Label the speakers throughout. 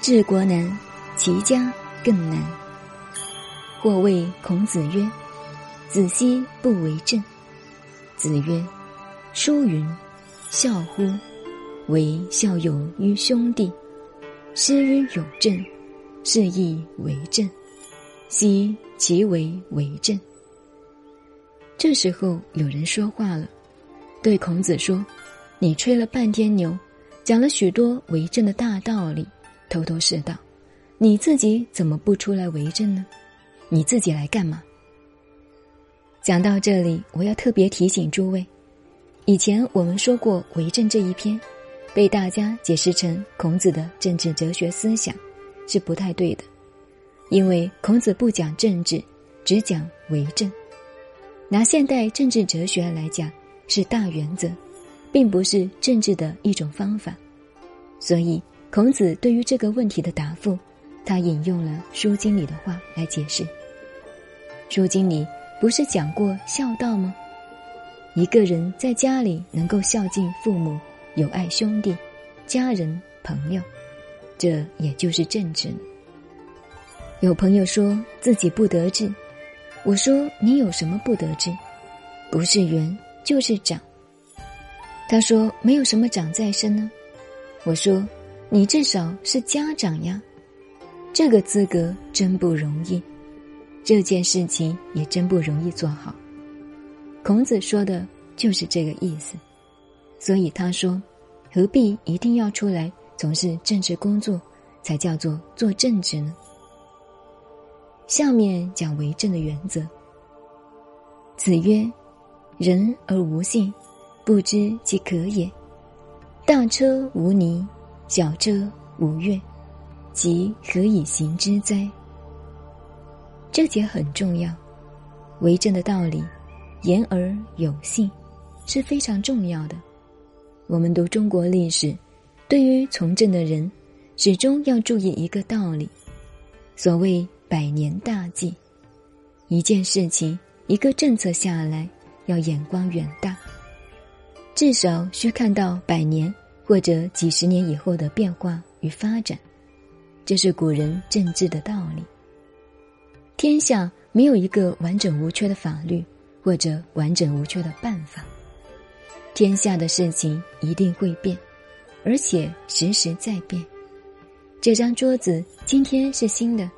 Speaker 1: 治国难，齐家更难。或谓孔子曰：“子奚不为政？”子曰：“书云：‘孝乎，为孝友于兄弟。’师于有政，是亦为政。奚其为为政？”这时候有人说话了，对孔子说：“你吹了半天牛，讲了许多为政的大道理，头头是道，你自己怎么不出来为政呢？你自己来干嘛？”讲到这里，我要特别提醒诸位，以前我们说过为政这一篇，被大家解释成孔子的政治哲学思想，是不太对的，因为孔子不讲政治，只讲为政。拿现代政治哲学来讲，是大原则，并不是政治的一种方法。所以，孔子对于这个问题的答复，他引用了《书经》里的话来解释。《书经》里不是讲过孝道吗？一个人在家里能够孝敬父母、友爱兄弟、家人、朋友，这也就是政治。有朋友说自己不得志。我说：“你有什么不得志？不是圆就是长。”他说：“没有什么长在身呢。”我说：“你至少是家长呀，这个资格真不容易，这件事情也真不容易做好。”孔子说的就是这个意思，所以他说：“何必一定要出来从事政治工作，才叫做做政治呢？”下面讲为政的原则。子曰：“人而无信，不知其可也。大车无泥，小遮无月，即何以行之哉？”这节很重要，为政的道理，言而有信，是非常重要的。我们读中国历史，对于从政的人，始终要注意一个道理，所谓。百年大计，一件事情、一个政策下来，要眼光远大，至少需看到百年或者几十年以后的变化与发展。这是古人政治的道理。天下没有一个完整无缺的法律，或者完整无缺的办法。天下的事情一定会变，而且时时在变。这张桌子今天是新的。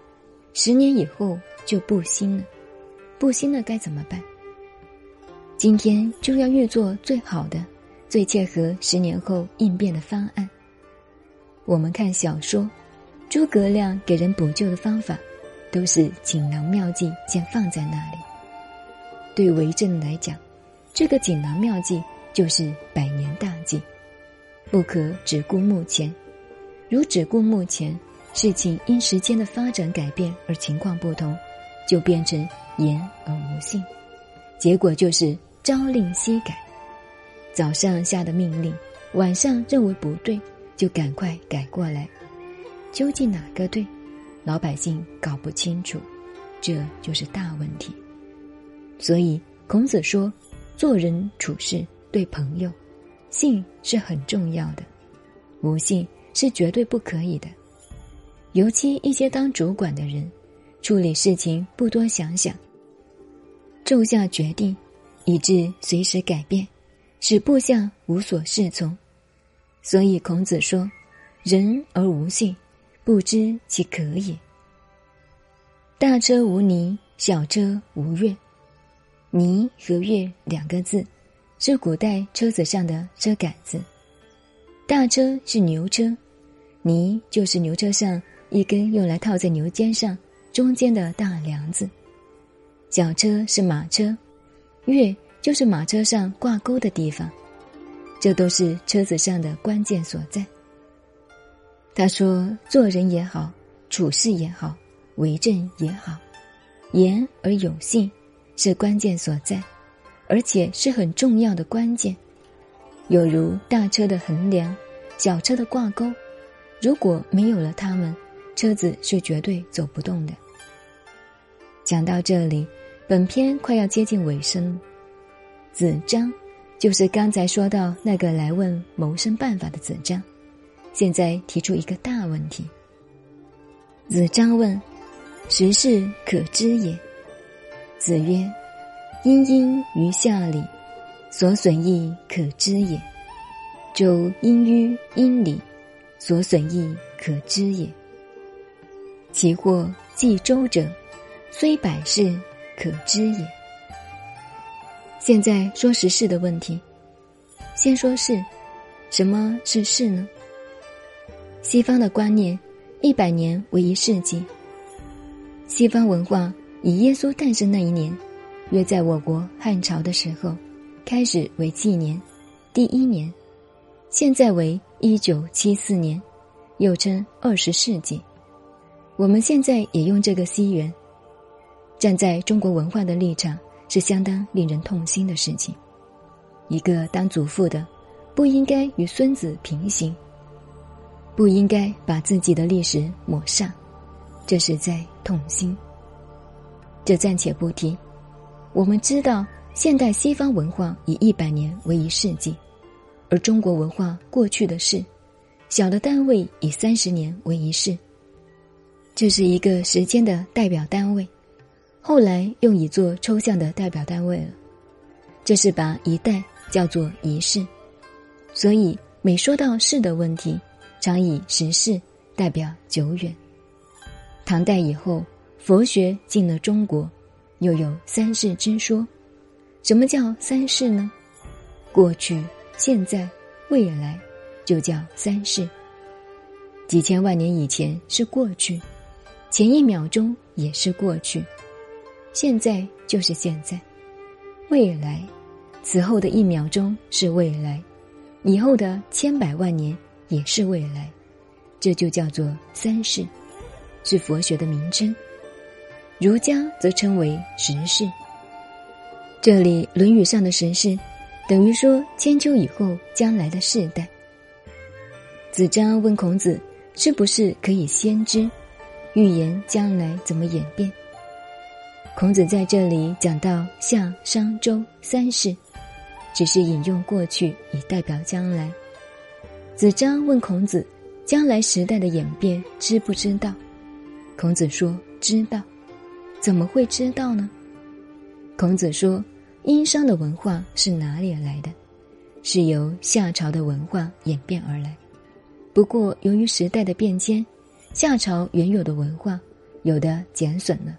Speaker 1: 十年以后就不新了，不新了该怎么办？今天就要预做最好的、最切合十年后应变的方案。我们看小说，诸葛亮给人补救的方法，都是锦囊妙计先放在那里。对为政来讲，这个锦囊妙计就是百年大计，不可只顾目前。如只顾目前。事情因时间的发展改变而情况不同，就变成言而无信，结果就是朝令夕改。早上下的命令，晚上认为不对，就赶快改过来。究竟哪个对，老百姓搞不清楚，这就是大问题。所以孔子说，做人处事对朋友，信是很重要的，无信是绝对不可以的。尤其一些当主管的人，处理事情不多想想，骤下决定，以致随时改变，使部下无所适从。所以孔子说：“人而无信，不知其可也。”大车无泥，小车无月。泥和月两个字，是古代车子上的车杆子。大车是牛车，泥就是牛车上。一根用来套在牛肩上中间的大梁子，小车是马车，月就是马车上挂钩的地方，这都是车子上的关键所在。他说：“做人也好，处事也好，为政也好，言而有信是关键所在，而且是很重要的关键。有如大车的横梁，小车的挂钩，如果没有了它们。”车子是绝对走不动的。讲到这里，本篇快要接近尾声。子张，就是刚才说到那个来问谋生办法的子张，现在提出一个大问题：子张问：“时事可知也？”子曰：“殷殷于下礼，所损益可知也；周殷于殷礼，所损益可知也。其或记周者，虽百世，可知也。”现在说时事的问题，先说事，什么是事呢？西方的观念，一百年为一世纪。西方文化以耶稣诞生那一年，约在我国汉朝的时候，开始为纪年，第一年，现在为一九七四年，又称二十世纪。我们现在也用这个西元。站在中国文化的立场。是相当令人痛心的事情。一个当祖父的，不应该与孙子平行，不应该把自己的历史抹上，这是在痛心。这暂且不提。我们知道，现代西方文化以一百年为一世纪，而中国文化过去的事，小的单位以三十年为一世，这是一个时间的代表单位。后来用以做抽象的代表单位了，这是把一代叫做一世，所以每说到世的问题，常以十世代表久远。唐代以后，佛学进了中国，又有三世之说。什么叫三世呢？过去、现在、未来，就叫三世。几千万年以前是过去，前一秒钟也是过去。现在就是现在，未来，此后的一秒钟是未来，以后的千百万年也是未来，这就叫做三世，是佛学的名称。儒家则称为时世。这里《论语》上的时世，等于说千秋以后将来的世代。子张问孔子：“是不是可以先知，预言将来怎么演变？”孔子在这里讲到夏、商、周三世，只是引用过去以代表将来。子张问孔子：“将来时代的演变知不知道？”孔子说：“知道。”怎么会知道呢？孔子说：“殷商的文化是哪里来的？是由夏朝的文化演变而来。不过由于时代的变迁，夏朝原有的文化有的减损了。”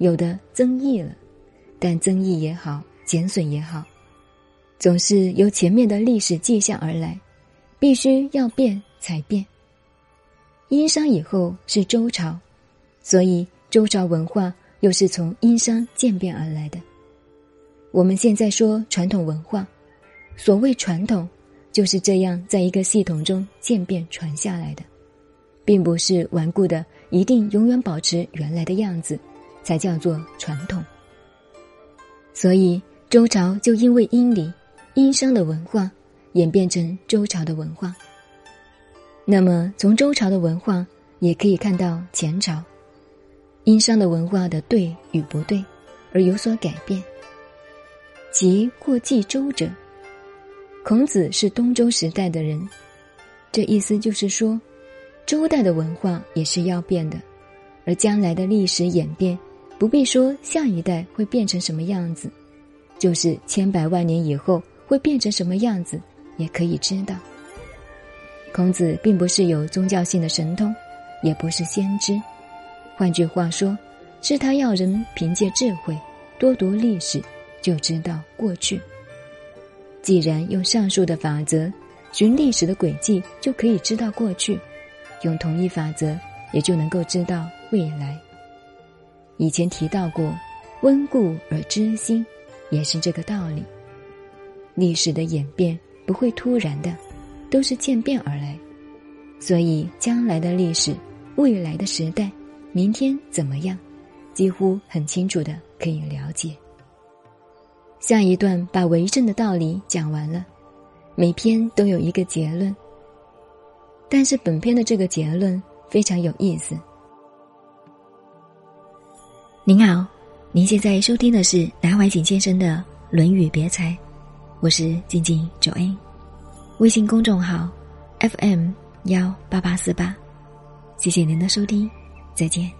Speaker 1: 有的增益了，但增益也好，减损也好，总是由前面的历史迹象而来，必须要变才变。殷商以后是周朝，所以周朝文化又是从殷商渐变而来的。我们现在说传统文化，所谓传统，就是这样在一个系统中渐变传下来的，并不是顽固的，一定永远保持原来的样子。才叫做传统。所以周朝就因为殷礼、殷商的文化演变成周朝的文化。那么从周朝的文化也可以看到前朝殷商的文化的对与不对而有所改变。即或继周者，孔子是东周时代的人，这意思就是说，周代的文化也是要变的，而将来的历史演变。不必说下一代会变成什么样子，就是千百万年以后会变成什么样子，也可以知道。孔子并不是有宗教性的神通，也不是先知，换句话说，是他要人凭借智慧多读历史，就知道过去。既然用上述的法则寻历史的轨迹，就可以知道过去；用同一法则，也就能够知道未来。以前提到过，温故而知新，也是这个道理。历史的演变不会突然的，都是渐变而来，所以将来的历史、未来的时代、明天怎么样，几乎很清楚的可以了解。下一段把为政的道理讲完了，每篇都有一个结论，但是本篇的这个结论非常有意思。您好，您现在收听的是南怀瑾先生的《论语别裁》，我是静静九 A，微信公众号 FM 幺八八四八，谢谢您的收听，再见。